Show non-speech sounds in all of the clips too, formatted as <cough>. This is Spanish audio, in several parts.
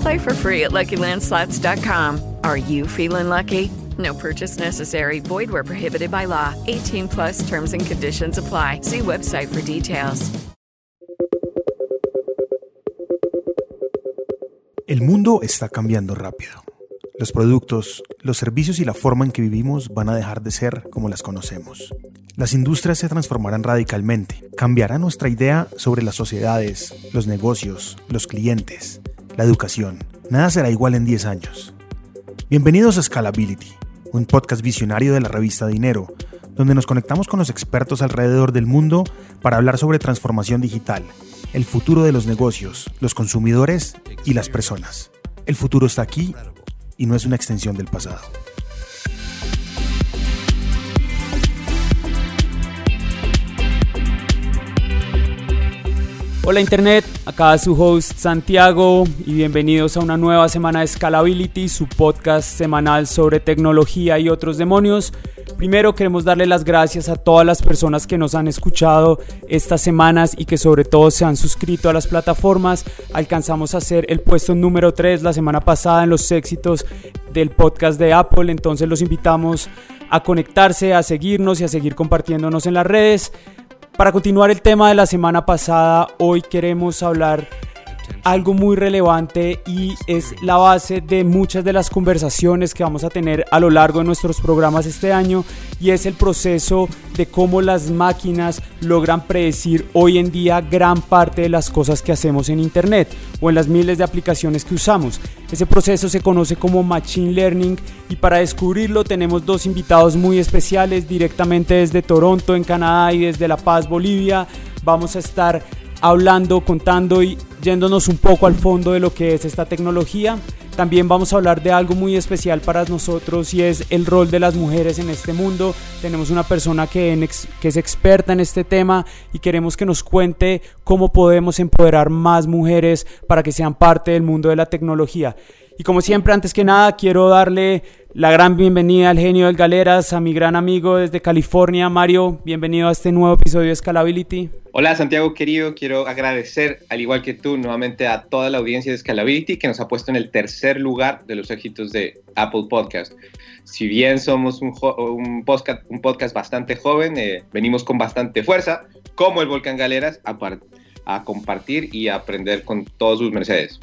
Play for free at LuckyLandSlots.com. Are you feeling lucky? No purchase necessary. Void where prohibited by law. 18 plus terms and conditions apply. See website for details. El mundo está cambiando rápido. Los productos, los servicios y la forma en que vivimos van a dejar de ser como las conocemos. Las industrias se transformarán radicalmente. Cambiará nuestra idea sobre las sociedades, los negocios, los clientes, la educación. Nada será igual en 10 años. Bienvenidos a Scalability, un podcast visionario de la revista Dinero, donde nos conectamos con los expertos alrededor del mundo para hablar sobre transformación digital, el futuro de los negocios, los consumidores y las personas. El futuro está aquí y no es una extensión del pasado. Hola Internet, acá su host Santiago y bienvenidos a una nueva semana de Scalability, su podcast semanal sobre tecnología y otros demonios. Primero queremos darle las gracias a todas las personas que nos han escuchado estas semanas y que sobre todo se han suscrito a las plataformas. Alcanzamos a ser el puesto número 3 la semana pasada en los éxitos del podcast de Apple, entonces los invitamos a conectarse, a seguirnos y a seguir compartiéndonos en las redes. Para continuar el tema de la semana pasada, hoy queremos hablar algo muy relevante y es la base de muchas de las conversaciones que vamos a tener a lo largo de nuestros programas este año y es el proceso de cómo las máquinas logran predecir hoy en día gran parte de las cosas que hacemos en internet o en las miles de aplicaciones que usamos. Ese proceso se conoce como Machine Learning y para descubrirlo tenemos dos invitados muy especiales directamente desde Toronto en Canadá y desde La Paz, Bolivia. Vamos a estar hablando, contando y yéndonos un poco al fondo de lo que es esta tecnología. También vamos a hablar de algo muy especial para nosotros y es el rol de las mujeres en este mundo. Tenemos una persona que, es experta en este tema y queremos que nos cuente cómo podemos empoderar más mujeres para que sean parte del mundo de la tecnología. Y como siempre, antes que nada, quiero darle la gran bienvenida al genio del Galeras, a mi gran amigo desde California, Mario. Bienvenido a este nuevo episodio de Scalability. Hola Santiago querido, quiero agradecer, al igual que tú, nuevamente a toda la audiencia de Scalability que nos ha puesto en el tercer lugar de los éxitos de Apple Podcast. Si bien somos un, podcast, bastante joven, eh, venimos con bastante fuerza, como el Volcán Galeras, a, a compartir y a aprender con todos sus mercedes.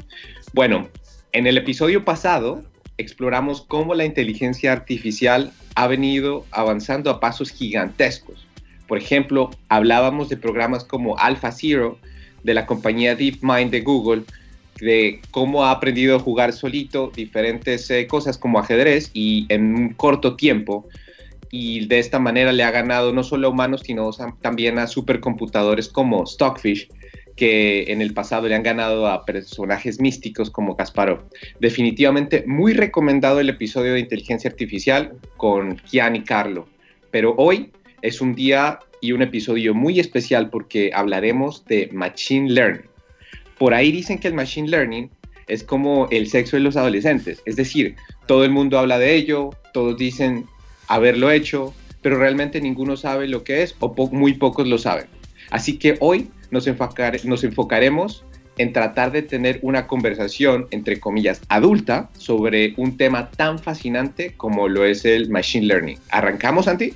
Bueno, en el episodio pasado exploramos cómo la inteligencia artificial ha venido avanzando a pasos gigantescos. Por ejemplo, hablábamos de programas como AlphaZero de la compañía DeepMind de Google, de cómo ha aprendido a jugar solito diferentes eh, cosas como ajedrez y en un corto tiempo. Y de esta manera le ha ganado no solo a humanos, sino también a supercomputadores como Stockfish, que en el pasado le han ganado a personajes místicos como Kasparov. Definitivamente muy recomendado el episodio de inteligencia artificial con Kian y Carlo. Pero hoy es un día y un episodio muy especial porque hablaremos de Machine Learning. Por ahí dicen que el Machine Learning es como el sexo de los adolescentes, es decir, todo el mundo habla de ello, todos dicen haberlo hecho, pero realmente ninguno sabe lo que es o muy pocos lo saben. Así que hoy nos, nos enfocaremos en tratar de tener una conversación, entre comillas, adulta sobre un tema tan fascinante como lo es el Machine Learning. ¿Arrancamos, Santi?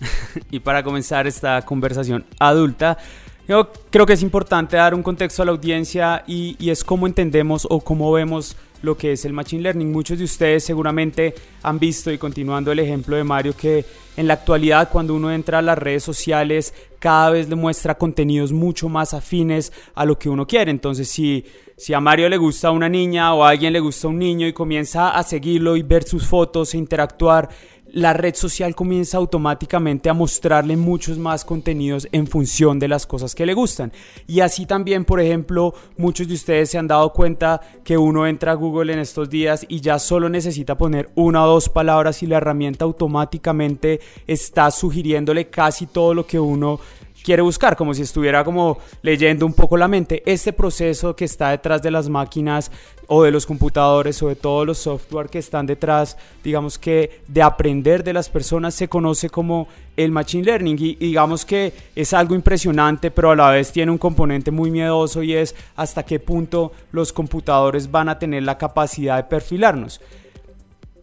<laughs> y para comenzar esta conversación adulta, yo creo que es importante dar un contexto a la audiencia y, y, es cómo entendemos o cómo vemos lo que es el Machine Learning. Muchos de ustedes seguramente han visto, y continuando el ejemplo de Mario, que en la actualidad cuando uno entra a las redes sociales cada vez le muestra contenidos mucho más afines a lo que uno quiere. Entonces si, si a Mario le gusta una niña o a alguien le gusta un niño y comienza a seguirlo y ver sus fotos e interactuar, la red social comienza automáticamente a mostrarle muchos más contenidos en función de las cosas que le gustan. Y así también, por ejemplo, muchos de ustedes se han dado cuenta que uno entra a Google en estos días y ya solo necesita poner una o dos palabras y la herramienta automáticamente está sugiriéndole casi todo lo que uno quiere buscar, como si estuviera como leyendo un poco la mente. Este proceso que está detrás de las máquinas o de los computadores o de todos los software que están detrás, digamos que de aprender de las personas se conoce como el Machine Learning y, digamos que es algo impresionante, pero a la vez tiene un componente muy miedoso y es hasta qué punto los computadores van a tener la capacidad de perfilarnos.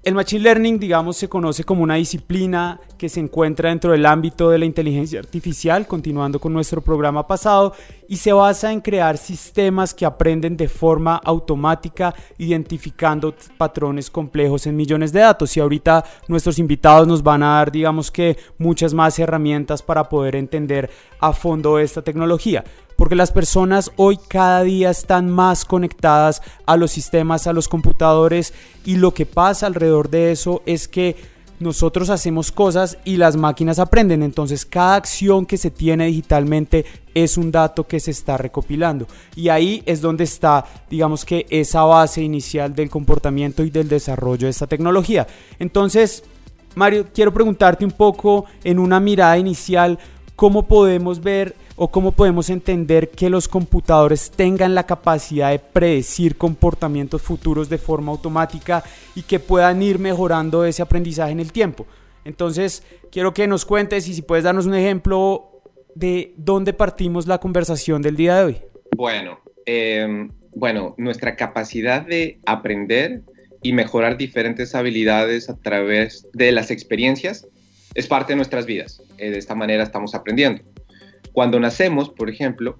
El Machine Learning, digamos, se conoce como una disciplina que se encuentra dentro del ámbito de la inteligencia artificial, continuando con nuestro programa pasado, y se basa en crear sistemas que aprenden de forma automática, identificando patrones complejos en millones de datos. Y ahorita nuestros invitados nos van a dar, digamos que, muchas más herramientas para poder entender a fondo esta tecnología porque las personas hoy cada día están más conectadas a los sistemas, a los computadores y lo que pasa alrededor de eso es que nosotros hacemos cosas y las máquinas aprenden, entonces cada acción que se tiene digitalmente es un dato que se está recopilando y ahí es donde está, digamos que esa base inicial del comportamiento y del desarrollo de esta tecnología. Entonces, Mario, quiero preguntarte un poco en una mirada inicial, ¿cómo podemos ver o cómo podemos entender que los computadores tengan la capacidad de predecir comportamientos futuros de forma automática y que puedan ir mejorando ese aprendizaje en el tiempo. Entonces, quiero que nos cuentes y si puedes darnos un ejemplo de dónde partimos la conversación del día de hoy. Bueno, em, bueno, nuestra capacidad de aprender y mejorar diferentes habilidades a través de las experiencias es parte de nuestras vidas. Eh, de esta manera estamos aprendiendo. Cuando nacemos, por ejemplo,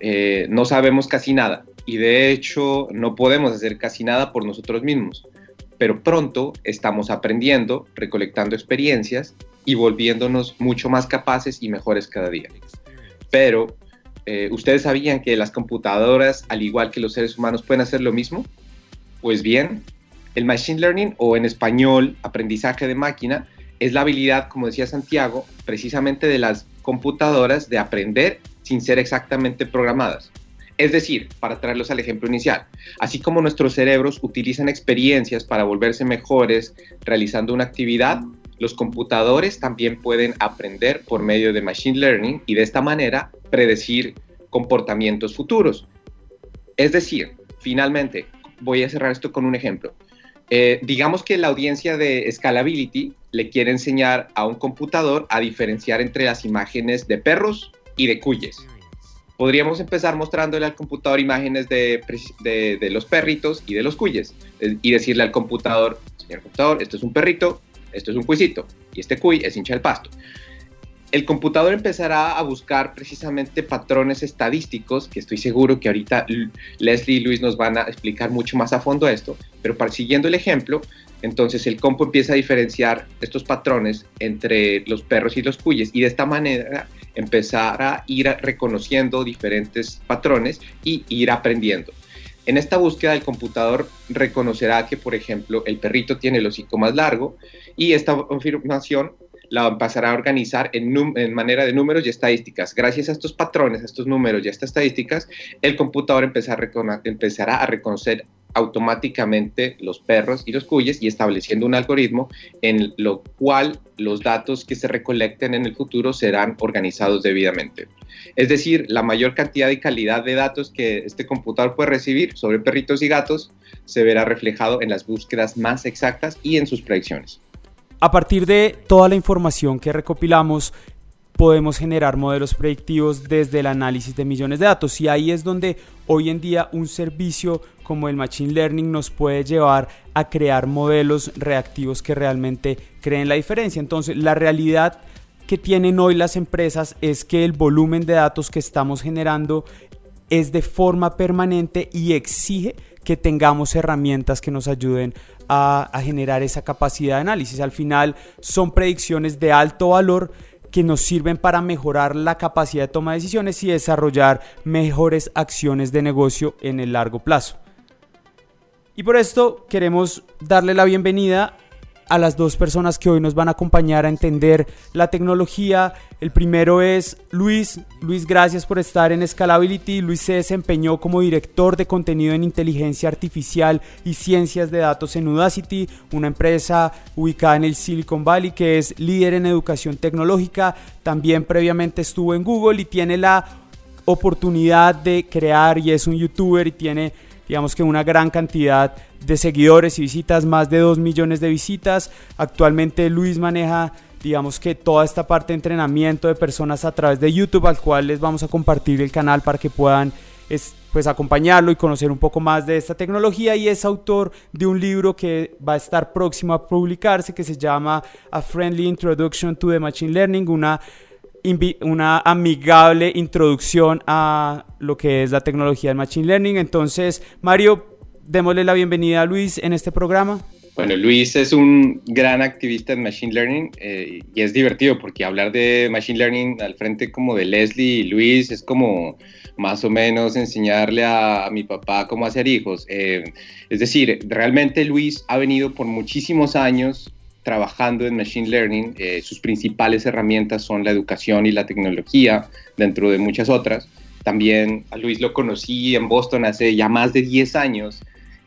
eh, no sabemos casi nada y de hecho no podemos hacer casi nada por nosotros mismos, pero pronto estamos aprendiendo, recolectando experiencias y volviéndonos mucho más capaces y mejores cada día. Pero, eh, ¿ustedes sabían que las computadoras, al igual que los seres humanos, pueden hacer lo mismo? Pues bien, el Machine Learning o en español aprendizaje de máquina es la habilidad, como decía Santiago, precisamente de las computadoras de aprender sin ser exactamente programadas. Es decir, para traerlos al ejemplo inicial, así como nuestros cerebros utilizan experiencias para volverse mejores realizando una actividad, los computadores también pueden aprender por medio de Machine Learning y de esta manera predecir comportamientos futuros. Es decir, finalmente, voy a cerrar esto con un ejemplo. Eh, digamos que la audiencia de Scalability le quiere enseñar a un computador a diferenciar entre las imágenes de perros y de cuyes. Podríamos empezar mostrándole al computador imágenes de, los perritos y de los cuyes eh, y decirle al computador, señor computador, esto es un perrito, esto es un cuisito y este cuy es hincha del pasto el computador empezará a buscar precisamente patrones estadísticos, que estoy seguro que ahorita Leslie y Luis nos van a explicar mucho más a fondo esto, pero para, siguiendo el ejemplo, entonces el compu empieza a diferenciar estos patrones entre los perros y los cuyes y de esta manera empezar a ir reconociendo diferentes patrones y ir aprendiendo. En esta búsqueda el computador reconocerá que, por ejemplo, el perrito tiene el hocico más largo y esta confirmación la empezará a organizar en, manera de números y estadísticas. Gracias a estos patrones, a estos números y a estas estadísticas, el computador empezará a, reconocer automáticamente los perros y los cuyes y estableciendo un algoritmo en lo cual los datos que se recolecten en el futuro serán organizados debidamente. Es decir, la mayor cantidad y calidad de datos que este computador puede recibir sobre perritos y gatos se verá reflejado en las búsquedas más exactas y en sus predicciones. A partir de toda la información que recopilamos, podemos generar modelos predictivos desde el análisis de millones de datos y ahí es donde hoy en día un servicio como el Machine Learning nos puede llevar a crear modelos reactivos que realmente creen la diferencia. Entonces, la realidad que tienen hoy las empresas es que el volumen de datos que estamos generando es de forma permanente y exige que tengamos herramientas que nos ayuden a, generar esa capacidad de análisis. Al final son predicciones de alto valor que nos sirven para mejorar la capacidad de toma de decisiones y desarrollar mejores acciones de negocio en el largo plazo. Y por esto queremos darle la bienvenida a las dos personas que hoy nos van a acompañar a entender la tecnología. El primero es Luis. Luis, gracias por estar en Scalability. Luis se desempeñó como director de contenido en inteligencia artificial y ciencias de datos en Udacity, una empresa ubicada en el Silicon Valley que es líder en educación tecnológica. También previamente estuvo en Google y tiene la oportunidad de crear y es un youtuber y tiene digamos que una gran cantidad de seguidores y visitas, más de 2 millones de visitas. Actualmente Luis maneja digamos que toda esta parte de entrenamiento de personas a través de YouTube, al cual les vamos a compartir el canal para que puedan pues acompañarlo y conocer un poco más de esta tecnología y es autor de un libro que va a estar próximo a publicarse que se llama A Friendly Introduction to the Machine Learning, una una amigable introducción a lo que es la tecnología del Machine Learning. Entonces, Mario, démosle la bienvenida a Luis en este programa. Bueno, Luis es un gran activista en Machine Learning eh, y es divertido porque hablar de Machine Learning al frente como de Leslie y Luis es como más o menos enseñarle a, mi papá cómo hacer hijos. Eh, es decir, realmente Luis ha venido por muchísimos años trabajando en Machine Learning. Eh, sus principales herramientas son la educación y la tecnología, dentro de muchas otras. También a Luis lo conocí en Boston hace ya más de 10 años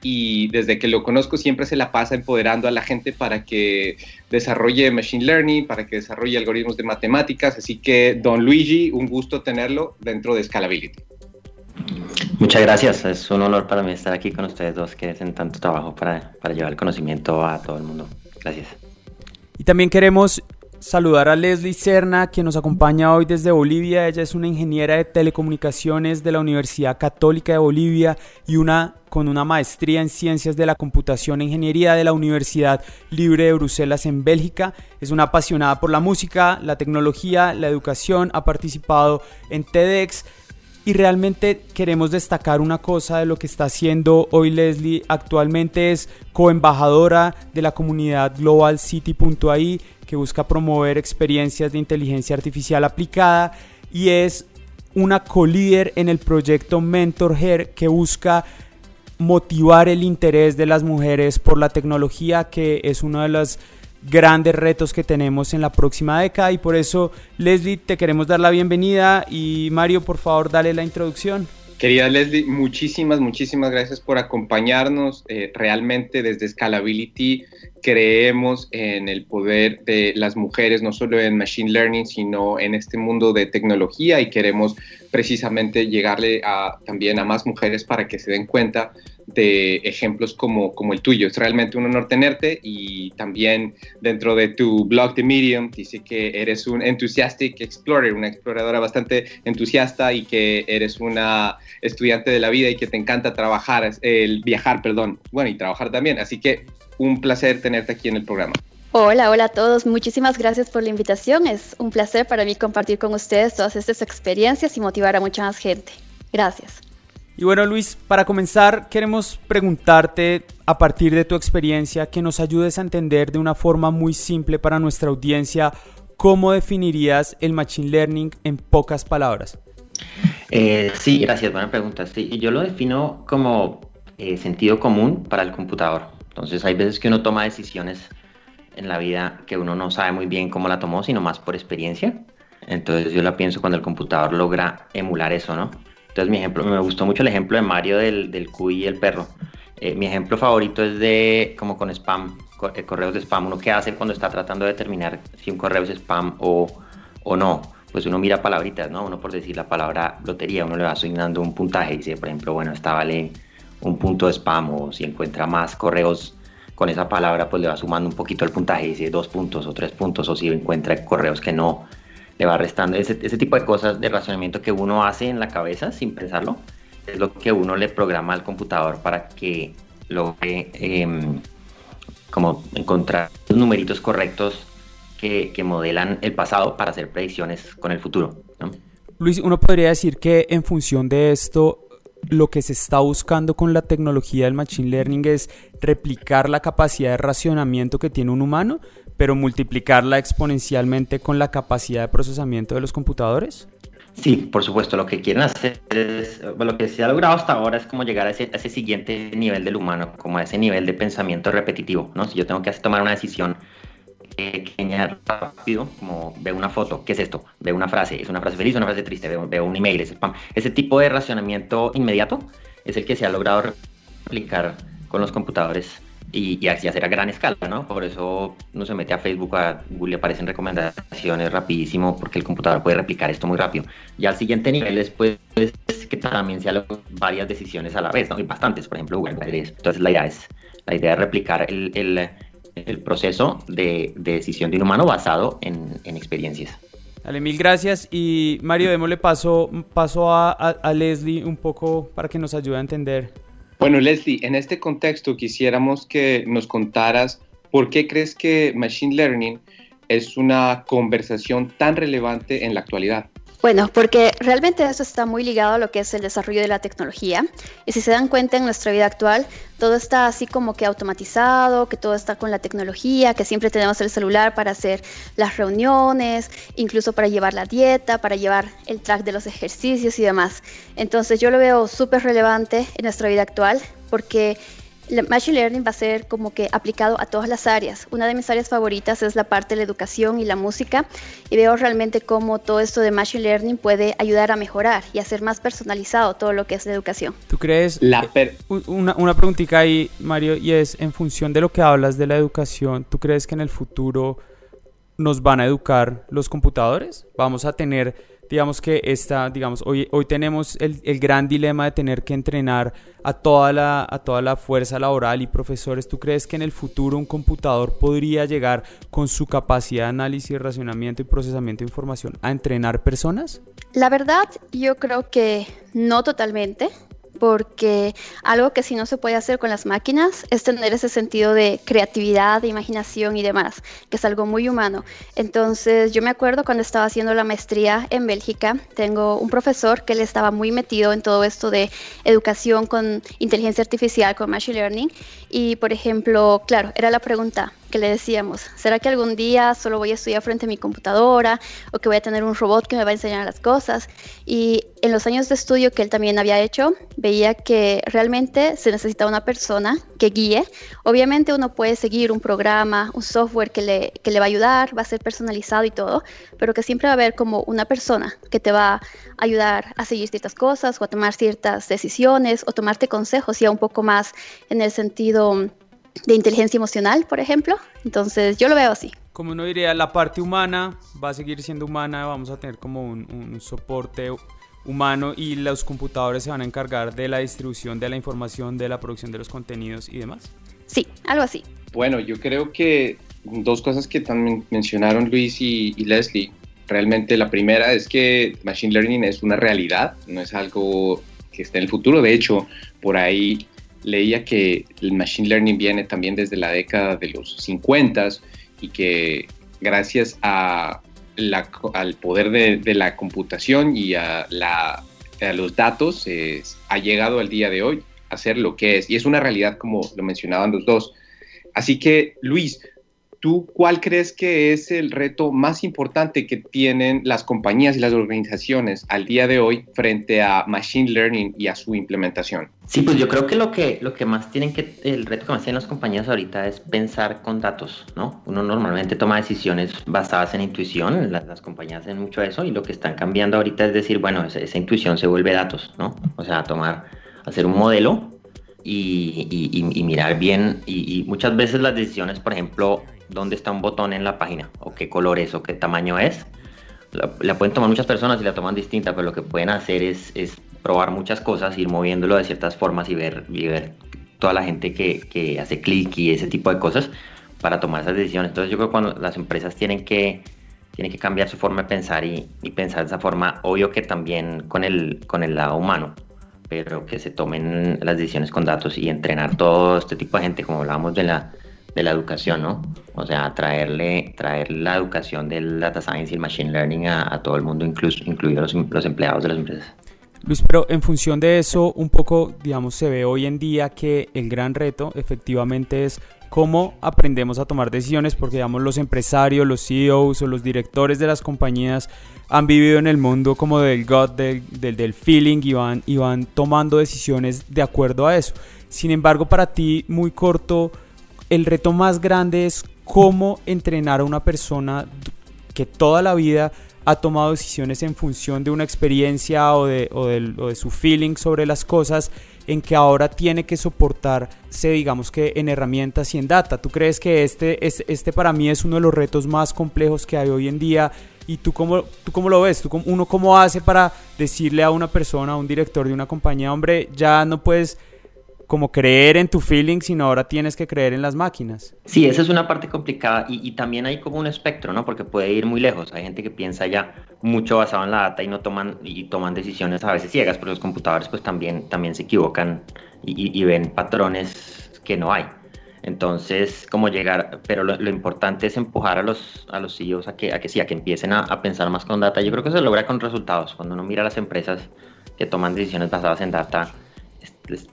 y desde que lo conozco siempre se la pasa empoderando a la gente para que desarrolle Machine Learning, para que desarrolle algoritmos de matemáticas. Así que, don Luigi, un gusto tenerlo dentro de Scalability. Muchas gracias, es un honor para mí estar aquí con ustedes dos que hacen tanto trabajo para, para llevar el conocimiento a todo el mundo. Gracias. Y también queremos saludar a Leslie Cerna, quien nos acompaña hoy desde Bolivia. Ella es una ingeniera de telecomunicaciones de la Universidad Católica de Bolivia y una con una maestría en ciencias de la computación e ingeniería de la Universidad Libre de Bruselas en Bélgica. Es una apasionada por la música, la tecnología, la educación, ha participado en TEDx y realmente queremos destacar una cosa de lo que está haciendo hoy Leslie. Actualmente es coembajadora de la comunidad Global City.ai que busca promover experiencias de inteligencia artificial aplicada y es una co-líder en el proyecto Mentor Her que busca motivar el interés de las mujeres por la tecnología que es uno de los grandes retos que tenemos en la próxima década y por eso Leslie te queremos dar la bienvenida y Mario por favor dale la introducción. Querida Leslie, muchísimas, muchísimas gracias por acompañarnos. Eh, realmente desde Scalability creemos en el poder de las mujeres, no solo en Machine Learning, sino en este mundo de tecnología y queremos precisamente llegarle a, también a más mujeres para que se den cuenta de ejemplos como, como el tuyo. Es realmente un honor tenerte y también dentro de tu blog de Medium dice que eres un enthusiastic explorer, una exploradora bastante entusiasta y que eres una estudiante de la vida y que te encanta trabajar, el viajar, perdón, bueno, y trabajar también. Así que un placer tenerte aquí en el programa. Hola, hola a todos. Muchísimas gracias por la invitación. Es un placer para mí compartir con ustedes todas estas experiencias y motivar a mucha más gente. Gracias. Y bueno, Luis, para comenzar, queremos preguntarte, a partir de tu experiencia, que nos ayudes a entender de una forma muy simple para nuestra audiencia, ¿cómo definirías el Machine Learning en pocas palabras? Eh, sí, gracias, buena pregunta. Sí, yo lo defino como eh, sentido común para el computador. Entonces, hay veces que uno toma decisiones en la vida que uno no sabe muy bien cómo la tomó, sino más por experiencia. Entonces, yo la pienso cuando el computador logra emular eso, ¿no? Entonces mi ejemplo, me gustó mucho el ejemplo de Mario del, del cuy y el perro. Eh, mi ejemplo favorito es de como con spam, eh, correos de spam. Uno qué hace cuando está tratando de determinar si un correo es spam o, o no. Pues uno mira palabritas, ¿no? Uno por decir la palabra lotería, uno le va asignando un puntaje y dice, por ejemplo, bueno, esta vale un punto de spam o si encuentra más correos con esa palabra, pues le va sumando un poquito el puntaje y dice dos puntos o tres puntos o si encuentra correos que no le va restando. Ese, ese tipo de cosas de razonamiento que uno hace en la cabeza sin pensarlo, es lo que uno le programa al computador para que logre eh, como encontrar los numeritos correctos que, que, modelan el pasado para hacer predicciones con el futuro. Luis, uno podría decir que en función de esto, lo que se está buscando con la tecnología del Machine Learning es replicar la capacidad de racionamiento que tiene un humano, pero multiplicarla exponencialmente con la capacidad de procesamiento de los computadores? Sí, por supuesto, lo que quieren hacer es, lo que se ha logrado hasta ahora es como llegar a ese, ese siguiente nivel del humano, como a ese nivel de pensamiento repetitivo, ¿no? Si yo tengo que tomar una decisión pequeña rápido, como veo una foto, ¿qué es esto? Veo una frase, es una frase feliz, una frase triste, veo, veo un email, es spam. Ese tipo de racionamiento inmediato es el que se ha logrado replicar con los computadores y, así hacer a gran escala, ¿no? Por eso no se mete a Facebook, a Google, le aparecen recomendaciones rapidísimo, porque el computador puede replicar esto muy rápido. Y al siguiente nivel es que también se hagan varias decisiones a la vez, ¿no? Y bastantes, por ejemplo, Google. Entonces la idea es, la idea es replicar el, el, el proceso de, de, decisión de un humano basado en, en experiencias. Dale, mil gracias. Y Mario, démosle paso, paso a, a, a Leslie un poco para que nos ayude a entender bueno, Leslie, en este contexto quisiéramos que nos contaras por qué crees que Machine Learning es una conversación tan relevante en la actualidad. Bueno, porque realmente eso está muy ligado a lo que es el desarrollo de la tecnología. Y si se dan cuenta en nuestra vida actual, todo está así como que automatizado, que todo está con la tecnología, que siempre tenemos el celular para hacer las reuniones, incluso para llevar la dieta, para llevar el track de los ejercicios y demás. Entonces yo lo veo súper relevante en nuestra vida actual porque el Machine Learning va a ser como que aplicado a todas las áreas. Una de mis áreas favoritas es la parte de la educación y la música y veo realmente cómo todo esto de Machine Learning puede ayudar a mejorar y hacer más personalizado todo lo que es la educación. ¿Tú crees? La una, una preguntita ahí, Mario, y es en función de lo que hablas de la educación, ¿tú crees que en el futuro nos van a educar los computadores? ¿Vamos a tener digamos que esta, digamos, hoy, hoy tenemos el, el, gran dilema de tener que entrenar a toda, la, a toda la fuerza laboral y profesores. ¿Tú crees que en el futuro un computador podría llegar con su capacidad de análisis, racionamiento y procesamiento de información a entrenar personas? La verdad, yo creo que no totalmente porque algo que si no se puede hacer con las máquinas es tener ese sentido de creatividad, de imaginación y demás, que es algo muy humano. Entonces yo me acuerdo cuando estaba haciendo la maestría en Bélgica, tengo un profesor que le estaba muy metido en todo esto de educación con inteligencia artificial, con machine learning, y por ejemplo, claro, era la pregunta, le decíamos, ¿será que algún día solo voy a estudiar frente a mi computadora o que voy a tener un robot que me va a enseñar las cosas? Y en los años de estudio que él también había hecho, veía que realmente se necesita una persona que guíe. Obviamente uno puede seguir un programa, un software que le, que le va a ayudar, va a ser personalizado y todo, pero que siempre va a haber como una persona que te va a ayudar a seguir ciertas cosas o a tomar ciertas decisiones o tomarte consejos ya un poco más en el sentido de inteligencia emocional, por ejemplo. Entonces yo lo veo así. Como uno diría, la parte humana va a seguir siendo humana, vamos a tener como un, un soporte humano y los computadores se van a encargar de la distribución de la información, de la producción de los contenidos y demás. Sí, algo así. Bueno, yo creo que dos cosas que también mencionaron Luis y, y Leslie. Realmente la primera es que Machine Learning es una realidad, no es algo que esté en el futuro. De hecho, por ahí leía que el Machine Learning viene también desde la década de los 50 y que gracias a la, al poder de, la computación y a, la, los datos ha llegado al día de hoy a ser lo que es. Y es una realidad como lo mencionaban los dos. Así que, Luis, ¿Tú cuál crees que es el reto más importante que tienen las compañías y las organizaciones al día de hoy frente a Machine Learning y a su implementación? Sí, pues yo creo que lo que, lo que más tienen que, el reto que más tienen las compañías ahorita es pensar con datos, ¿no? Uno normalmente toma decisiones basadas en intuición, las, las compañías hacen mucho eso y lo que están cambiando ahorita es decir, bueno, esa, esa intuición se vuelve datos, ¿no? O sea, tomar, hacer un modelo y, y, mirar bien. Y, muchas veces las decisiones, por ejemplo, dónde está un botón en la página, o qué color es, o qué tamaño es. La, la, pueden tomar muchas personas y la toman distinta, pero lo que pueden hacer es, es probar muchas cosas, ir moviéndolo de ciertas formas y ver, y ver toda la gente que, que hace clic y ese tipo de cosas para tomar esas decisiones. Entonces yo creo que cuando las empresas tienen que, tienen que cambiar su forma de pensar y, y pensar de esa forma, obvio que también con el, con el lado humano, pero que se tomen las decisiones con datos y entrenar todo este tipo de gente, como hablábamos de la de la educación, ¿no? O sea, traerle, traer la educación del data science y el machine learning a, todo el mundo, incluso, incluidos los, los empleados de las empresas. Luis, pero en función de eso, un poco, digamos, se ve hoy en día que el gran reto efectivamente es cómo aprendemos a tomar decisiones, porque digamos los empresarios, los CEOs o los directores de las compañías han vivido en el mundo como del gut, del, del, feeling y van, y van tomando decisiones de acuerdo a eso. Sin embargo, para ti, muy corto, el reto más grande es cómo entrenar a una persona que toda la vida ha tomado decisiones en función de una experiencia o de, su feeling sobre las cosas en que ahora tiene que soportarse, digamos que en herramientas y en data. ¿Tú crees que este, este, para mí es uno de los retos más complejos que hay hoy en día? ¿Y tú cómo, tú cómo lo ves? ¿Tú, ¿Uno cómo hace para decirle a una persona, a un director de una compañía, hombre, ya no puedes como creer en tu feeling, sino ahora tienes que creer en las máquinas. Sí, esa es una parte complicada y, también hay como un espectro, ¿no? Porque puede ir muy lejos. Hay gente que piensa ya mucho basado en la data y no toman y toman decisiones a veces ciegas, pero los computadores pues también, también se equivocan y, ven patrones que no hay. Entonces, como llegar, pero lo, importante es empujar a los, a los CEOs a que, a que sí, a que empiecen a, a pensar más con data. Yo creo que se logra con resultados. Cuando uno mira a las empresas que toman decisiones basadas en data, les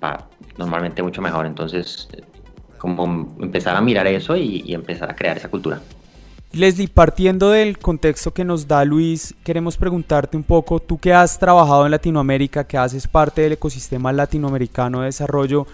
normalmente mucho mejor. Entonces, como empezar a mirar eso y, empezar a crear esa cultura. Leslie, partiendo del contexto que nos da Luis, queremos preguntarte un poco, tú que has trabajado en Latinoamérica, que haces parte del ecosistema latinoamericano de desarrollo,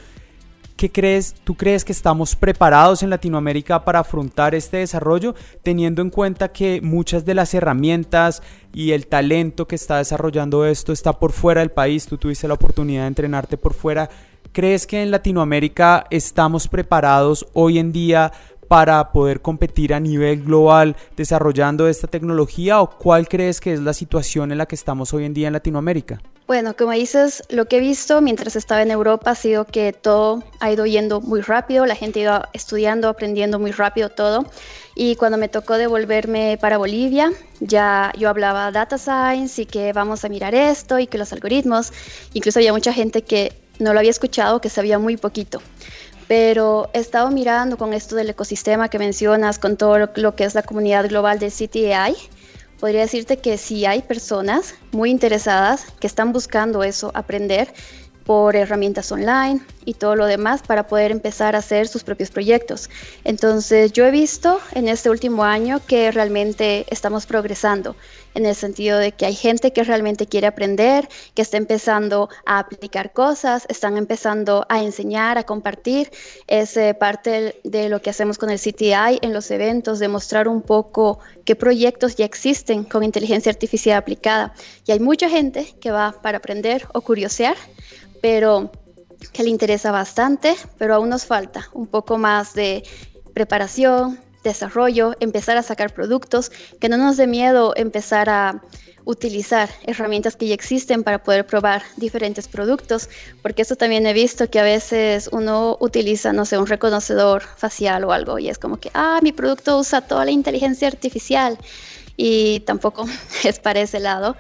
¿Qué crees? ¿Tú crees que estamos preparados en Latinoamérica para afrontar este desarrollo, teniendo en cuenta que muchas de las herramientas y el talento que está desarrollando esto está por fuera del país? Tú tuviste la oportunidad de entrenarte por fuera. ¿Crees que en Latinoamérica estamos preparados hoy en día para poder competir a nivel global desarrollando esta tecnología o cuál crees que es la situación en la que estamos hoy en día en Latinoamérica? Bueno, como dices, lo que he visto mientras estaba en Europa ha sido que todo ha ido yendo muy rápido, la gente ha ido estudiando, aprendiendo muy rápido todo. Y cuando me tocó devolverme para Bolivia, ya yo hablaba data science y que vamos a mirar esto y que los algoritmos, incluso había mucha gente que no lo había escuchado, que sabía muy poquito. Pero he estado mirando con esto del ecosistema que mencionas, con todo lo que es la comunidad global de CTI podría decirte que si hay personas muy interesadas que están buscando eso, aprender por herramientas online y todo lo demás para poder empezar a hacer sus propios proyectos. Entonces yo he visto en este último año que realmente estamos progresando en el sentido de que hay gente que realmente quiere aprender, que está empezando a aplicar cosas, están empezando a enseñar, a compartir. Es eh, parte de lo que hacemos con el CTI en los eventos, demostrar un poco qué proyectos ya existen con inteligencia artificial aplicada. Y hay mucha gente que va para aprender o curiosear, pero que le interesa bastante, pero aún nos falta un poco más de preparación, desarrollo, empezar a sacar productos, que no nos dé miedo empezar a utilizar herramientas que ya existen para poder probar diferentes productos, porque eso también he visto que a veces uno utiliza, no sé, un reconocedor facial o algo y es como que, ah, mi producto usa toda la inteligencia artificial y tampoco <laughs> es para ese lado.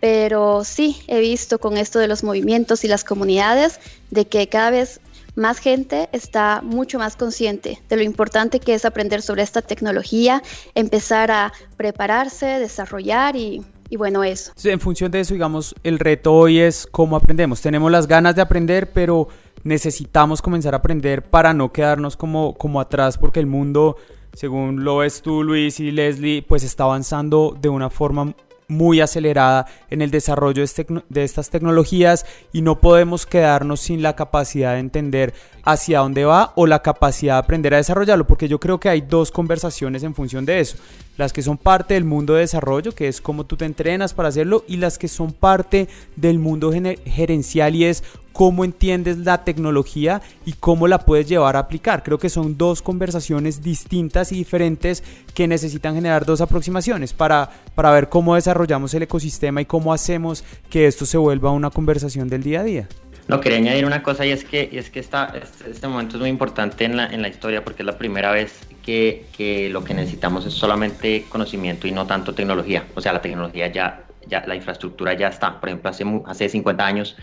Pero sí, he visto con esto de los movimientos y las comunidades de que cada vez más gente está mucho más consciente de lo importante que es aprender sobre esta tecnología, empezar a prepararse, desarrollar y, bueno, eso. En función de eso, digamos, el reto hoy es cómo aprendemos. Tenemos las ganas de aprender, pero necesitamos comenzar a aprender para no quedarnos como, como atrás, porque el mundo, según lo ves tú, Luis y Leslie, pues está avanzando de una forma muy acelerada en el desarrollo de, estas tecnologías y no podemos quedarnos sin la capacidad de entender hacia dónde va o la capacidad de aprender a desarrollarlo, porque yo creo que hay dos conversaciones en función de eso. Las que son parte del mundo de desarrollo, que es cómo tú te entrenas para hacerlo, y las que son parte del mundo gerencial y es cómo entiendes la tecnología y cómo la puedes llevar a aplicar. Creo que son dos conversaciones distintas y diferentes que necesitan generar dos aproximaciones para, para ver cómo desarrollamos el ecosistema y cómo hacemos que esto se vuelva una conversación del día a día. No, quería añadir una cosa y es que, es que esta, este, este, momento es muy importante en la, en la historia porque es la primera vez que, que, lo que necesitamos es solamente conocimiento y no tanto tecnología. O sea, la tecnología ya, ya la infraestructura ya está. Por ejemplo, hace, hace 50 años,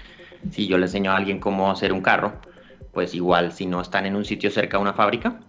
si yo le enseño a alguien cómo hacer un carro, pues igual si no están en un sitio cerca de una fábrica,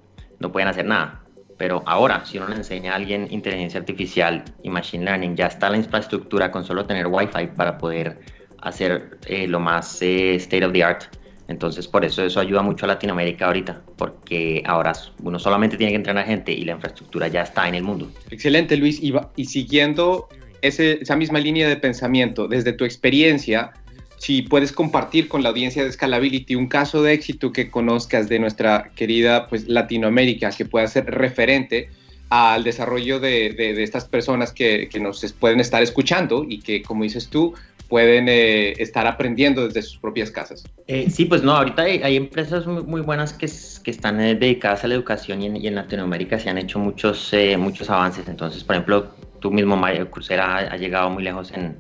no pueden hacer nada. Pero ahora, si uno le enseña a alguien inteligencia artificial y machine learning, ya está la infraestructura con solo tener Wi-Fi para poder hacer eh, lo más eh, state of the art. Entonces, por eso eso ayuda mucho a Latinoamérica ahorita, porque ahora uno solamente tiene que entrenar gente y la infraestructura ya está en el mundo. Excelente, Luis. Y, siguiendo esa misma línea de pensamiento, desde tu experiencia, si puedes compartir con la audiencia de Scalability un caso de éxito que conozcas de nuestra querida pues, Latinoamérica, que pueda ser referente al desarrollo de, de, estas personas que, que, nos pueden estar escuchando y que, como dices tú, pueden eh, estar aprendiendo desde sus propias casas. Eh, sí, pues no, ahorita hay, empresas muy, buenas que, que están eh, dedicadas a la educación y en, Latinoamérica se han hecho muchos, muchos avances. Entonces, por ejemplo, tú mismo, Mario Coursera, ha, ha llegado muy lejos en,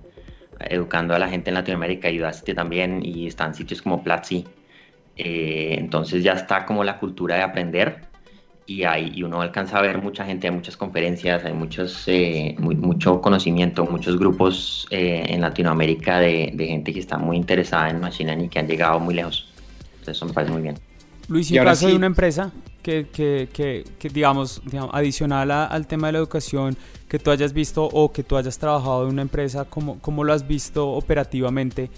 educando a la gente en Latinoamérica y Udacity también, y están sitios como Platzi. Eh, entonces ya está como la cultura de aprender y, hay, y uno alcanza a ver mucha gente, hay muchas conferencias, hay muchos, eh, muy, mucho conocimiento, muchos grupos eh, en Latinoamérica de, de, gente que está muy interesada en Machine Learning y que han llegado muy lejos. Entonces eso me parece muy bien. Luis, y en caso sí. de una empresa que, que, que, que digamos, digamos, adicional a, al tema de la educación, que tú hayas visto o que tú hayas trabajado en una empresa, ¿cómo, cómo lo has visto operativamente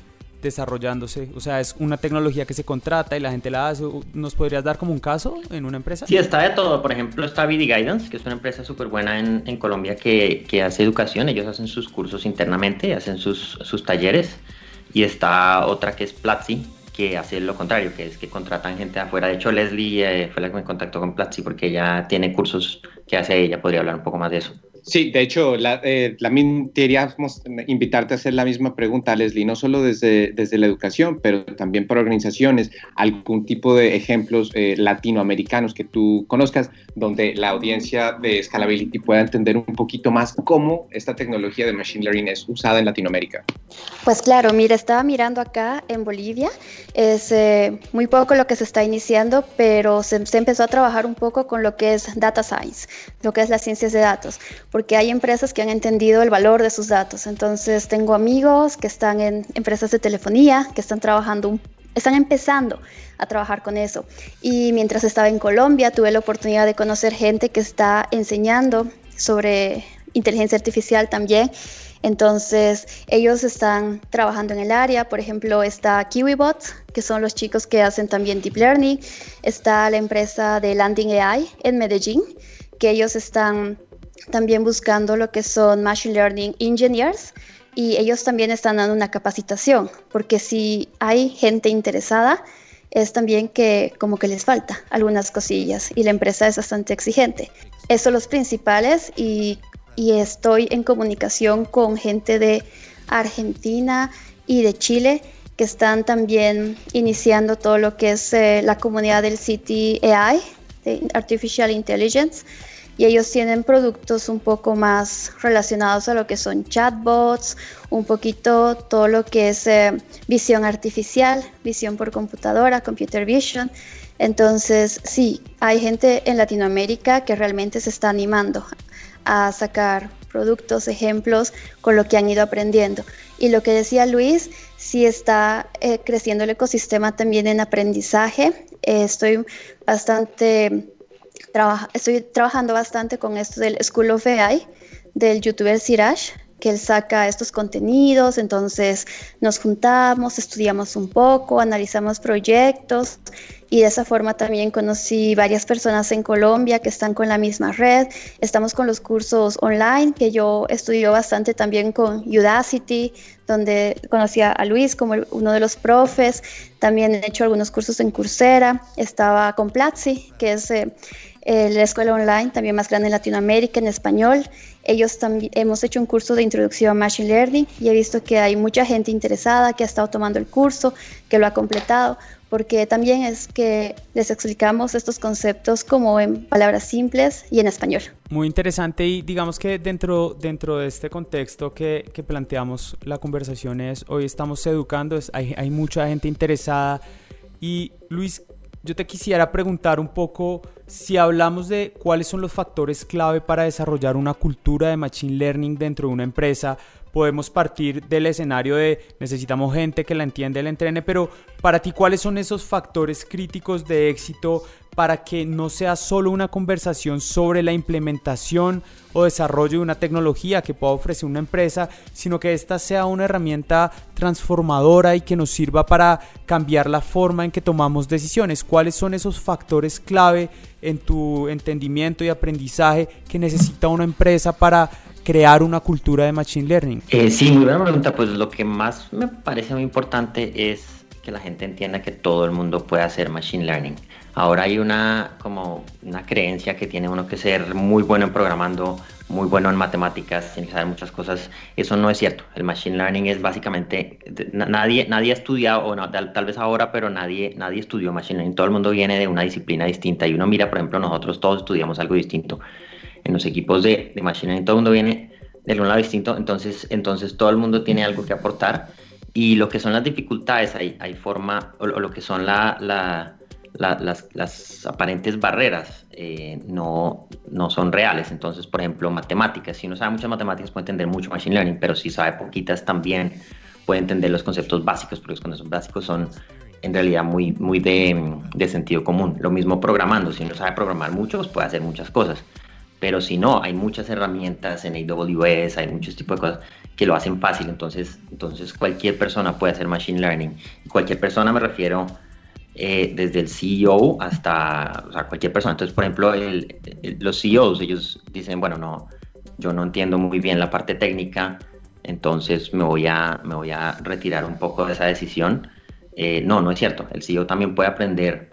desarrollándose? O sea, ¿es una tecnología que se contrata y la gente la hace? ¿Nos podrías dar como un caso en una empresa? Sí, está de todo. Por ejemplo, está BD Guidance, que es una empresa súper buena en, en, Colombia que, que, hace educación. Ellos hacen sus cursos internamente, hacen sus, sus talleres. Y está otra que es Platzi, que hace lo contrario, que es que contratan gente afuera. De hecho, Leslie eh, fue la que me contactó con Platzi porque ella tiene cursos que hace ella, podría hablar un poco más de eso. Sí, de hecho, la, eh, la, queríamos invitarte a hacer la misma pregunta, Leslie, no solo desde, desde la educación, pero también por organizaciones, algún tipo de ejemplos eh, latinoamericanos que tú conozcas, donde la audiencia de Scalability pueda entender un poquito más cómo esta tecnología de Machine Learning es usada en Latinoamérica. Pues claro, mira, estaba mirando acá en Bolivia, es eh, muy poco lo que se está iniciando, pero se empezó a trabajar un poco con lo que es Data Science, lo que es las ciencias de datos porque hay empresas que han entendido el valor de sus datos. Entonces tengo amigos que están en empresas de telefonía, que están trabajando, están empezando a trabajar con eso. Y mientras estaba en Colombia tuve la oportunidad de conocer gente que está enseñando sobre inteligencia artificial también. Entonces, ellos están trabajando en el área. Por ejemplo, está KiwiBot, que son los chicos que hacen también Deep Learning. Está la empresa de Landing AI en Medellín, que ellos están también buscando lo que son Machine Learning Engineers y ellos también están dando una capacitación, porque si hay gente interesada, es también que como que les falta algunas cosillas y la empresa es bastante exigente. Esos son los principales y, y estoy en comunicación con gente de Argentina y de Chile que están también iniciando todo lo que es eh, la comunidad del City AI, de Artificial Intelligence, y ellos tienen productos un poco más relacionados a lo que son chatbots, un poquito todo lo que es eh, visión artificial, visión por computadora, computer vision. Entonces, sí, hay gente en Latinoamérica que realmente se está animando a sacar productos, ejemplos con lo que han ido aprendiendo. Y lo que decía Luis, sí está eh, creciendo el ecosistema también en aprendizaje. Eh, estoy bastante Trabaja, estoy trabajando bastante con esto del School of AI, del youtuber Siraj, que él saca estos contenidos, entonces nos juntamos, estudiamos un poco, analizamos proyectos y de esa forma también conocí varias personas en Colombia que están con la misma red. Estamos con los cursos online, que yo estudio bastante también con Udacity, donde conocí a Luis como uno de los profes. También he hecho algunos cursos en Coursera. Estaba con Platzi, que es... Eh, eh, la escuela online, también más grande en Latinoamérica, en español. Ellos también hemos hecho un curso de introducción a Machine Learning y he visto que hay mucha gente interesada que ha estado tomando el curso, que lo ha completado, porque también es que les explicamos estos conceptos como en palabras simples y en español. Muy interesante y digamos que dentro, dentro de este contexto que, que planteamos la conversación es, hoy estamos educando, es, hay, hay mucha gente interesada y Luis, yo te quisiera preguntar un poco si hablamos de cuáles son los factores clave para desarrollar una cultura de Machine Learning dentro de una empresa, podemos partir del escenario de necesitamos gente que la entiende, la entrene, pero para ti, ¿cuáles son esos factores críticos de éxito para que no sea solo una conversación sobre la implementación o desarrollo de una tecnología que pueda ofrecer una empresa, sino que esta sea una herramienta transformadora y que nos sirva para cambiar la forma en que tomamos decisiones. ¿Cuáles son esos factores clave en tu entendimiento y aprendizaje que necesita una empresa para crear una cultura de Machine Learning? Eh, sí, muy buena pregunta. Pues lo que más me parece muy importante es que la gente entienda que todo el mundo puede hacer Machine Learning. Ahora hay una, como una creencia que tiene uno que ser muy bueno en programando, muy bueno en matemáticas, tiene que saber muchas cosas. Eso no es cierto. El Machine Learning es básicamente, nadie, nadie ha estudiado, o tal, vez ahora, pero nadie, nadie estudió Machine Learning. Todo el mundo viene de una disciplina distinta y uno mira, por ejemplo, nosotros todos estudiamos algo distinto. En los equipos de, Machine Learning todo el mundo viene de un lado distinto, entonces, entonces todo el mundo tiene algo que aportar. Y lo que son las dificultades, hay, hay forma, o, lo que son la las, aparentes barreras eh, no, no son reales. Entonces, por ejemplo, matemáticas. Si uno sabe muchas matemáticas puede entender mucho Machine Learning, pero si sabe poquitas también puede entender los conceptos básicos, porque los conceptos básicos son en realidad muy, muy de, de sentido común. Lo mismo programando. Si uno sabe programar mucho, pues puede hacer muchas cosas. Pero si no, hay muchas herramientas en AWS, hay muchos tipos de cosas que lo hacen fácil. Entonces, entonces cualquier persona puede hacer Machine Learning. Cualquier persona me refiero eh, desde el CEO hasta cualquier persona. Entonces, por ejemplo, los CEOs, ellos dicen, bueno, no, yo no entiendo muy bien la parte técnica, entonces me voy a, me voy a retirar un poco de esa decisión. Eh, no, no es cierto. El CEO también puede aprender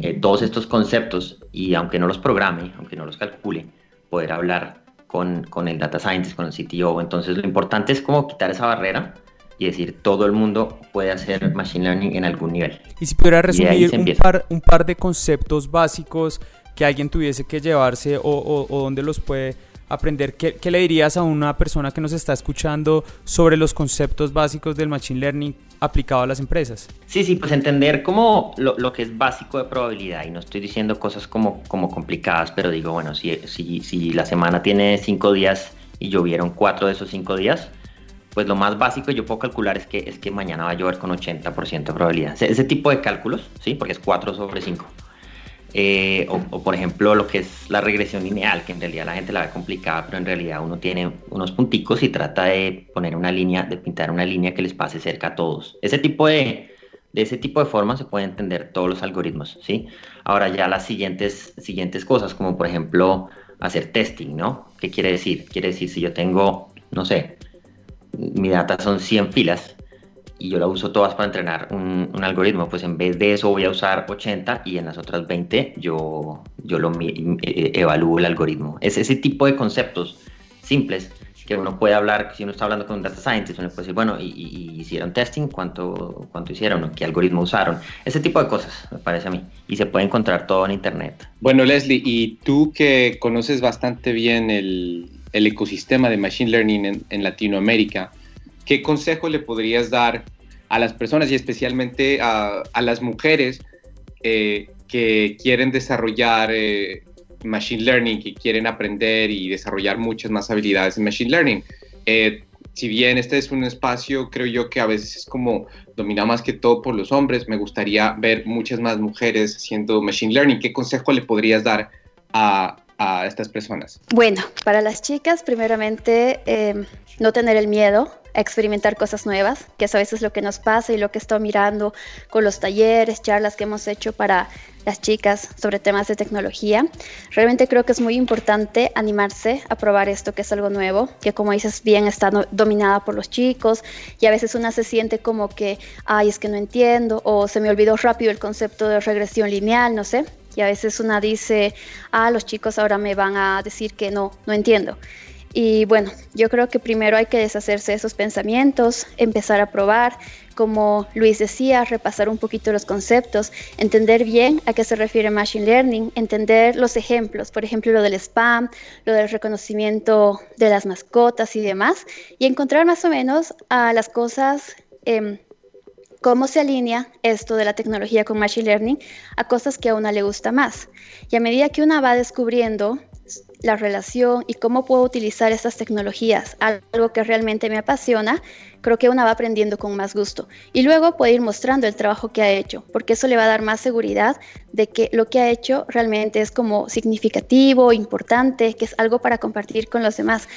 eh, todos estos conceptos y aunque no los programe, aunque no los calcule, poder hablar con, con el data scientist, con el CTO. Entonces lo importante es como quitar esa barrera y decir todo el mundo puede hacer machine learning en algún nivel. Y si pudiera resumir un par, un par de conceptos básicos que alguien tuviese que llevarse o, o, dónde los puede aprender, ¿qué, ¿qué, le dirías a una persona que nos está escuchando sobre los conceptos básicos del machine learning aplicado a las empresas? Sí, sí, pues entender como lo, lo, que es básico de probabilidad y no estoy diciendo cosas como, como complicadas, pero digo, bueno, si, si, si la semana tiene cinco días y llovieron cuatro de esos cinco días, pues lo más básico yo puedo calcular es que, es que mañana va a llover con 80% de probabilidad. Ese tipo de cálculos, ¿sí? Porque es 4 sobre 5. Eh, o, por ejemplo lo que es la regresión lineal, que en realidad la gente la ve complicada, pero en realidad uno tiene unos punticos y trata de poner una línea, de pintar una línea que les pase cerca a todos. Ese tipo de, de ese tipo de forma se puede entender todos los algoritmos, ¿sí? Ahora ya las siguientes, siguientes cosas, como por ejemplo hacer testing, ¿no? ¿Qué quiere decir? Quiere decir si yo tengo, no sé, mi data son 100 filas y yo la uso todas para entrenar un, algoritmo, pues en vez de eso voy a usar 80 y en las otras 20 yo, yo lo eh, evalúo el algoritmo. Es ese tipo de conceptos simples que uno puede hablar, si uno está hablando con un data scientist, uno puede decir, bueno, y, hicieron testing, ¿Cuánto, cuánto hicieron, qué algoritmo usaron, ese tipo de cosas, me parece a mí, y se puede encontrar todo en internet. Bueno, Leslie, y tú que conoces bastante bien el, el ecosistema de Machine Learning en, Latinoamérica, ¿qué consejo le podrías dar a las personas y especialmente a, las mujeres eh, que quieren desarrollar eh, Machine Learning, que quieren aprender y desarrollar muchas más habilidades en Machine Learning? Eh, si bien este es un espacio, creo yo que a veces es como dominado más que todo por los hombres, me gustaría ver muchas más mujeres haciendo Machine Learning. ¿Qué consejo le podrías dar a, a estas personas? Bueno, para las chicas, primeramente, eh, no tener el miedo a experimentar cosas nuevas, que es a veces lo que nos pasa y lo que estoy mirando con los talleres, charlas que hemos hecho para las chicas sobre temas de tecnología. Realmente creo que es muy importante animarse a probar esto que es algo nuevo, que como dices bien está dominada por los chicos y a veces una se siente como que, ay, es que no entiendo o se me olvidó rápido el concepto de regresión lineal, no sé y a veces una dice, ah, los chicos ahora me van a decir que no, no entiendo. Y bueno, yo creo que primero hay que deshacerse de esos pensamientos, empezar a probar, como Luis decía, repasar un poquito los conceptos, entender bien a qué se refiere Machine Learning, entender los ejemplos, por ejemplo, lo del spam, lo del reconocimiento de las mascotas y demás, y encontrar más o menos a las cosas eh, cómo se alinea esto de la tecnología con Machine Learning a cosas que a una le gusta más. Y a medida que una va descubriendo la relación y cómo puedo utilizar estas tecnologías, algo que realmente me apasiona, creo que una va aprendiendo con más gusto. Y luego puede ir mostrando el trabajo que ha hecho, porque eso le va a dar más seguridad de que lo que ha hecho realmente es como significativo, importante, que es algo para compartir con los demás.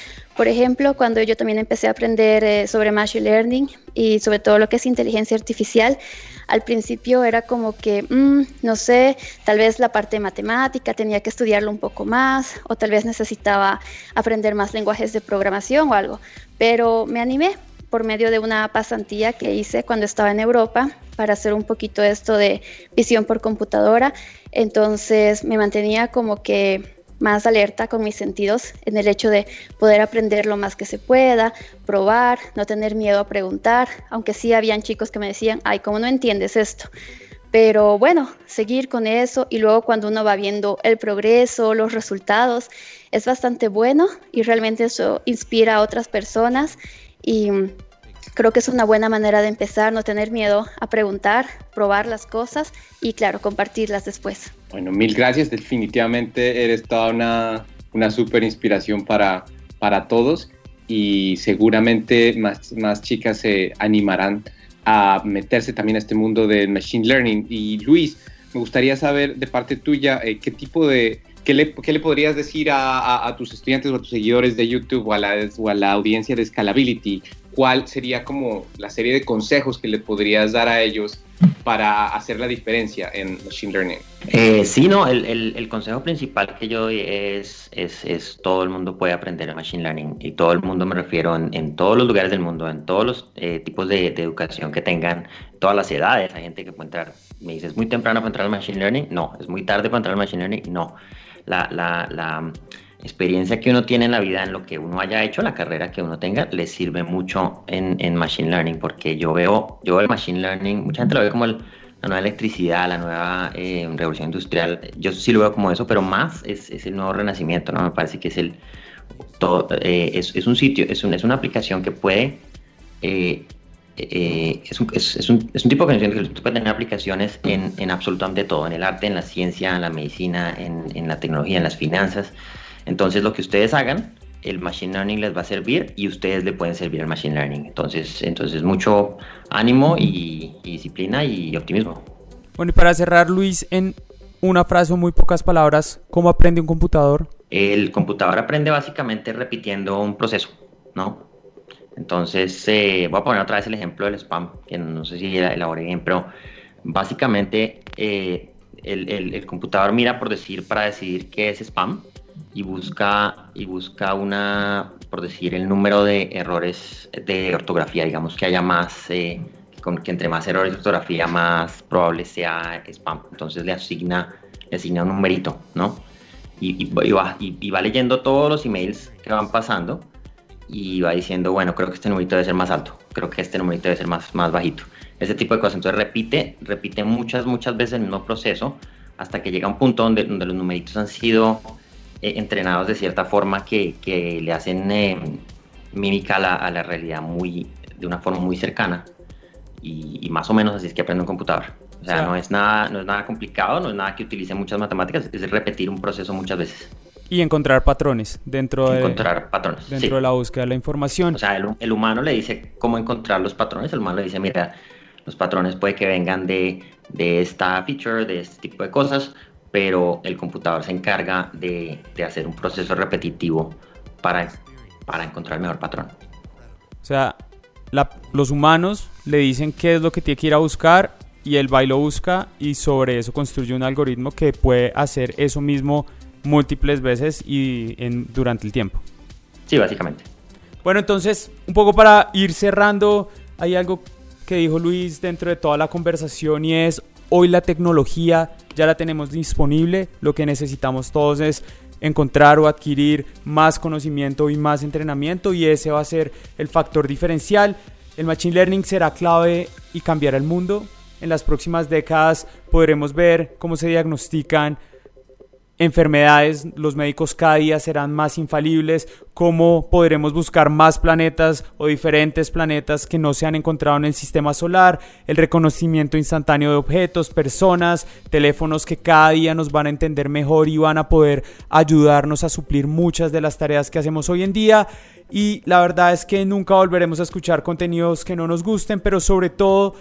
Por ejemplo, cuando yo también empecé a aprender eh, sobre Machine Learning y sobre todo lo que es inteligencia artificial, al principio era como que, mm, no sé, tal vez la parte matemática tenía que estudiarlo un poco más o tal vez necesitaba aprender más lenguajes de programación o algo, pero me animé por medio de una pasantía que hice cuando estaba en Europa para hacer un poquito esto de visión por computadora. Entonces me mantenía como que más alerta con mis sentidos en el hecho de poder aprender lo más que se pueda, probar, no tener miedo a preguntar, aunque sí habían chicos que me decían, ay, ¿cómo no entiendes esto? Pero bueno, seguir con eso y luego cuando uno va viendo el progreso, los resultados, es bastante bueno y realmente eso inspira a otras personas y creo que es una buena manera de empezar, no tener miedo a preguntar, probar las cosas y claro, compartirlas después. Bueno, mil gracias, definitivamente eres toda una, una súper inspiración para, para todos y seguramente más, más chicas se animarán a meterse también a este mundo del machine learning. Y Luis, me gustaría saber de parte tuya eh, qué tipo de, qué le, qué le podrías decir a, a, tus estudiantes o a tus seguidores de YouTube o a la, o a la audiencia de Scalability ¿cuál sería como la serie de consejos que le podrías dar a ellos para hacer la diferencia en Machine Learning? Eh, sí, no, el, el, el, consejo principal que yo doy es, es, es, todo el mundo puede aprender Machine Learning y todo el mundo me refiero en, en todos los lugares del mundo, en todos los eh, tipos de, de, educación que tengan, todas las edades, hay gente que puede entrar, me dice, ¿es muy temprano para entrar al Machine Learning? No, ¿es muy tarde para entrar al Machine Learning? No. La, la, la experiencia que uno tiene en la vida, en lo que uno haya hecho, la carrera que uno tenga, le sirve mucho en, en Machine Learning, porque yo veo, yo veo el Machine Learning, mucha gente lo ve como la nueva electricidad, la nueva eh, revolución industrial, yo sí lo veo como eso, pero más es, es el nuevo renacimiento, ¿no? Me parece que es el, todo, eh, es, es, un sitio, es, un, es una aplicación que puede... Eh, es, un, es, un, es, un, tipo de conocimiento que puede tener aplicaciones en, en, absolutamente todo, en el arte, en la ciencia, en la medicina, en, en la tecnología, en las finanzas. Entonces lo que ustedes hagan, el Machine Learning les va a servir y ustedes le pueden servir al Machine Learning. Entonces, entonces mucho ánimo y, y disciplina y optimismo. Bueno, y para cerrar, Luis, en una frase o muy pocas palabras, ¿cómo aprende un computador? El computador aprende básicamente repitiendo un proceso, ¿no? Entonces, eh, voy a poner otra vez el ejemplo del spam, que no sé si elaboré bien, pero básicamente eh, el, el, el, computador mira por decir, para decidir qué es spam, y busca, y busca una, por decir, el número de errores de ortografía, digamos que haya más, eh, que entre más errores de ortografía, más probable sea spam. Entonces le asigna, le asigna un numerito, ¿no? Y, y, y, va, y, va, leyendo todos los emails que van pasando y va diciendo, bueno, creo que este numerito debe ser más alto, creo que este numerito debe ser más, más bajito. Ese tipo de cosas. Entonces repite, repite muchas, muchas veces el mismo proceso hasta que llega un punto donde, donde los numeritos han sido eh, entrenados de cierta forma que, que le hacen eh, mímica a la, a la, realidad muy, de una forma muy cercana y, y, más o menos así es que aprende un computador. O sea, no, es nada, no es nada complicado, no es nada que utilice muchas matemáticas, es repetir un proceso muchas veces. Y encontrar patrones dentro, de, encontrar patrones, dentro sí. de la búsqueda de la información. O sea, el, el, humano le dice cómo encontrar los patrones, el humano le dice, mira, los patrones puede que vengan de, de esta feature, de este tipo de cosas, pero el computador se encarga de, de hacer un proceso repetitivo para, para, encontrar el mejor patrón. O sea, la, los humanos le dicen qué es lo que tiene que ir a buscar y el va y lo busca y sobre eso construye un algoritmo que puede hacer eso mismo múltiples veces y en, durante el tiempo. Sí, básicamente. Bueno, entonces, un poco para ir cerrando, hay algo que dijo Luis dentro de toda la conversación y es hoy la tecnología ya la tenemos disponible, lo que necesitamos todos es encontrar o adquirir más conocimiento y más entrenamiento y ese va a ser el factor diferencial. El Machine Learning será clave y cambiará el mundo. En las próximas décadas podremos ver cómo se diagnostican enfermedades, los médicos cada día serán más infalibles, cómo podremos buscar más planetas o diferentes planetas que no se han encontrado en el sistema solar, el reconocimiento instantáneo de objetos, personas, teléfonos que cada día nos van a entender mejor y van a poder ayudarnos a suplir muchas de las tareas que hacemos hoy en día. Y la verdad es que nunca volveremos a escuchar contenidos que no nos gusten, pero sobre todo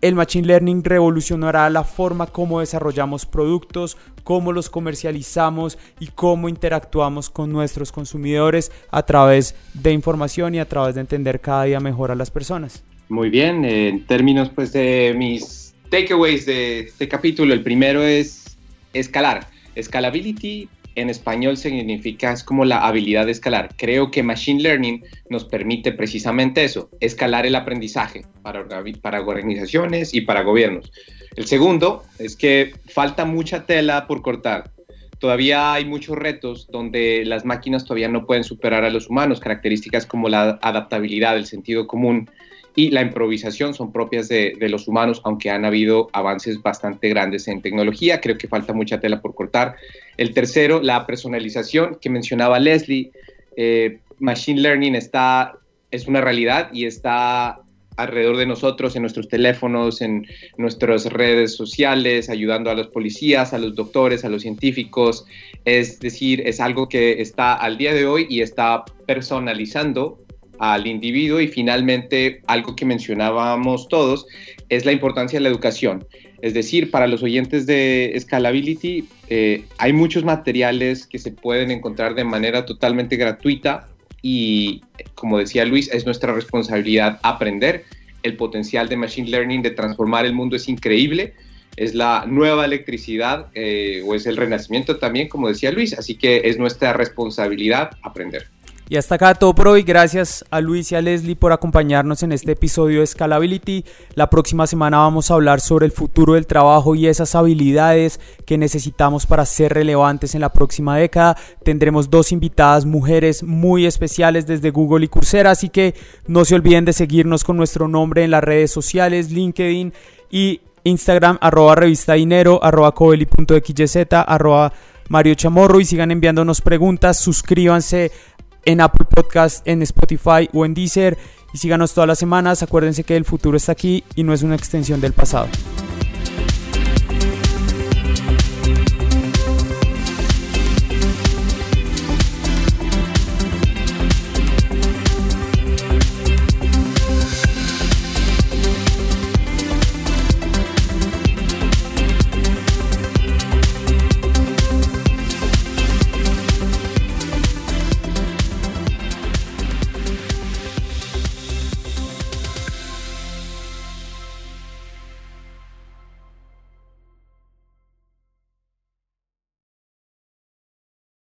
el Machine Learning revolucionará la forma como desarrollamos productos, cómo los comercializamos y cómo interactuamos con nuestros consumidores a través de información y a través de entender cada día mejor a las personas. Muy bien, en términos pues de mis takeaways de este capítulo, el primero es escalar. Scalability en español significa es como la habilidad de escalar. Creo que Machine Learning nos permite precisamente eso, escalar el aprendizaje para, para organizaciones y para gobiernos. El segundo es que falta mucha tela por cortar. Todavía hay muchos retos donde las máquinas todavía no pueden superar a los humanos. Características como la adaptabilidad, el sentido común y la improvisación son propias de, los humanos, aunque han habido avances bastante grandes en tecnología. Creo que falta mucha tela por cortar. El tercero, la personalización que mencionaba Leslie. Eh, machine Learning está, es una realidad y está alrededor de nosotros, en nuestros teléfonos, en nuestras redes sociales, ayudando a los policías, a los doctores, a los científicos. Es decir, es algo que está al día de hoy y está personalizando al individuo y finalmente algo que mencionábamos todos es la importancia de la educación. Es decir, para los oyentes de Scalability eh, hay muchos materiales que se pueden encontrar de manera totalmente gratuita y como decía Luis, es nuestra responsabilidad aprender. El potencial de Machine Learning de transformar el mundo es increíble. Es la nueva electricidad eh, o es el renacimiento también, como decía Luis. Así que es nuestra responsabilidad aprender. Y hasta acá todo por hoy. Gracias a Luis y a Leslie por acompañarnos en este episodio de Scalability. La próxima semana vamos a hablar sobre el futuro del trabajo y esas habilidades que necesitamos para ser relevantes en la próxima década. Tendremos dos invitadas mujeres muy especiales desde Google y Coursera, así que no se olviden de seguirnos con nuestro nombre en las redes sociales, LinkedIn y Instagram, arroba revista dinero, arroba arroba Mario Chamorro y sigan enviándonos preguntas, suscríbanse en Apple Podcast, en Spotify o en Deezer. Y síganos todas las semanas. Acuérdense que el futuro está aquí y no es una extensión del pasado.